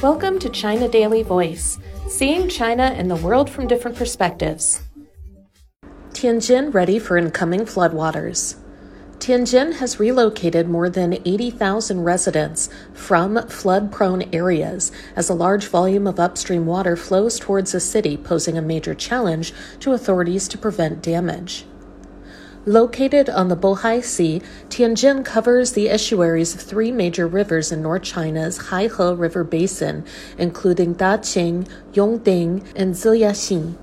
Welcome to China Daily Voice, seeing China and the world from different perspectives. Tianjin ready for incoming floodwaters. Tianjin has relocated more than 80,000 residents from flood prone areas as a large volume of upstream water flows towards the city, posing a major challenge to authorities to prevent damage. Located on the Bohai Sea, Tianjin covers the estuaries of three major rivers in North China's Haihe River Basin, including Daqing, Yongding, and Ziyaxin.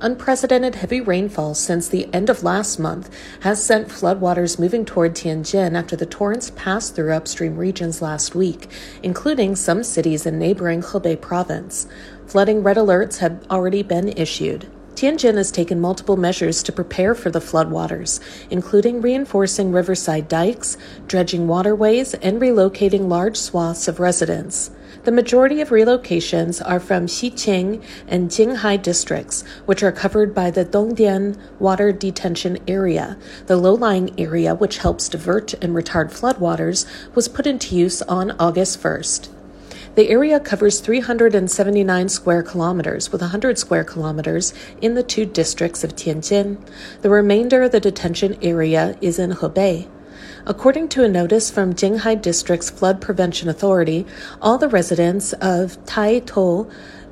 Unprecedented heavy rainfall since the end of last month has sent floodwaters moving toward Tianjin after the torrents passed through upstream regions last week, including some cities in neighboring Hebei province. Flooding red alerts have already been issued. Tianjin has taken multiple measures to prepare for the floodwaters, including reinforcing riverside dikes, dredging waterways, and relocating large swaths of residents. The majority of relocations are from Xiqing and Jinghai districts, which are covered by the Dongdian Water Detention Area. The low lying area, which helps divert and retard floodwaters, was put into use on August 1st. The area covers 379 square kilometers, with 100 square kilometers in the two districts of Tianjin. The remainder of the detention area is in Hebei. According to a notice from Jinghai District's Flood Prevention Authority, all the residents of Taitou,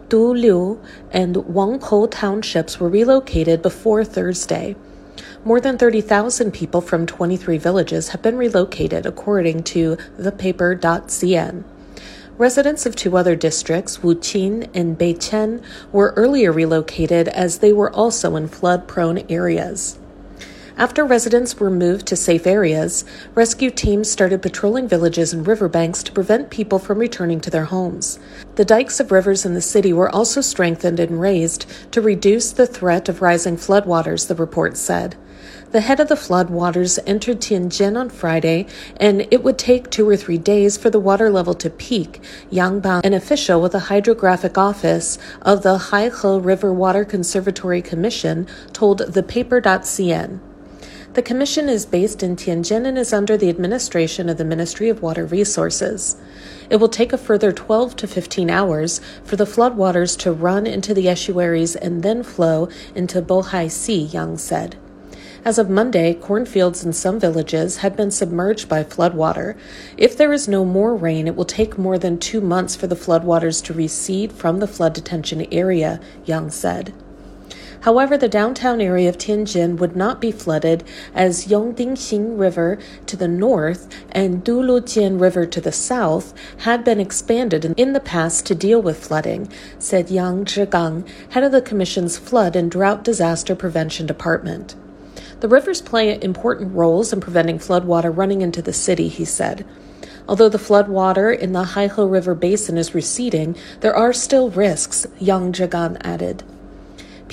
Duliu, and Wangkou townships were relocated before Thursday. More than 30,000 people from 23 villages have been relocated, according to thepaper.cn. Residents of two other districts, Wuqing and Beichen, were earlier relocated as they were also in flood prone areas. After residents were moved to safe areas, rescue teams started patrolling villages and riverbanks to prevent people from returning to their homes. The dikes of rivers in the city were also strengthened and raised to reduce the threat of rising floodwaters, the report said. The head of the floodwaters entered Tianjin on Friday, and it would take two or three days for the water level to peak. Yang Bang, an official with the hydrographic office of the Haihe River Water Conservancy Commission, told the paper.cn. The commission is based in Tianjin and is under the administration of the Ministry of Water Resources. It will take a further 12 to 15 hours for the floodwaters to run into the estuaries and then flow into Bohai Sea, Yang said. As of Monday, cornfields in some villages had been submerged by floodwater. If there is no more rain, it will take more than two months for the floodwaters to recede from the flood detention area, Yang said. However, the downtown area of Tianjin would not be flooded as Yongdingxin River to the north and Duliujian River to the south had been expanded in the past to deal with flooding, said Yang Zhigang, head of the Commission's Flood and Drought Disaster Prevention Department. The rivers play important roles in preventing floodwater running into the city, he said. Although the floodwater in the Haihe River basin is receding, there are still risks, Yang Zhigang added.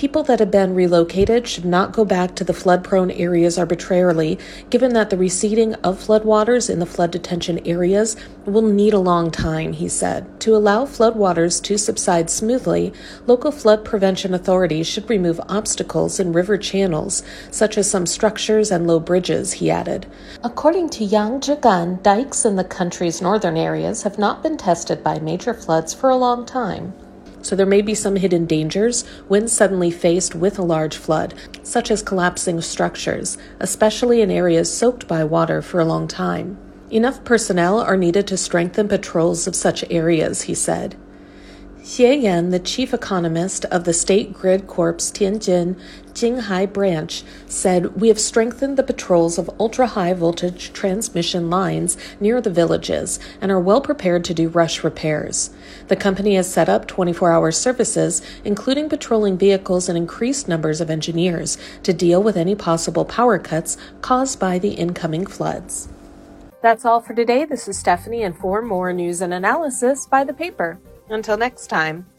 People that have been relocated should not go back to the flood prone areas arbitrarily, given that the receding of floodwaters in the flood detention areas will need a long time, he said. To allow floodwaters to subside smoothly, local flood prevention authorities should remove obstacles in river channels, such as some structures and low bridges, he added. According to Yang Zhigang, dikes in the country's northern areas have not been tested by major floods for a long time so there may be some hidden dangers when suddenly faced with a large flood, such as collapsing structures, especially in areas soaked by water for a long time. Enough personnel are needed to strengthen patrols of such areas, he said. Xie Yan, the chief economist of the State Grid Corps Tianjin Jinghai branch, said, We have strengthened the patrols of ultra high voltage transmission lines near the villages and are well prepared to do rush repairs. The company has set up 24 hour services, including patrolling vehicles and increased numbers of engineers, to deal with any possible power cuts caused by the incoming floods. That's all for today. This is Stephanie, and for more news and analysis, by the paper. Until next time.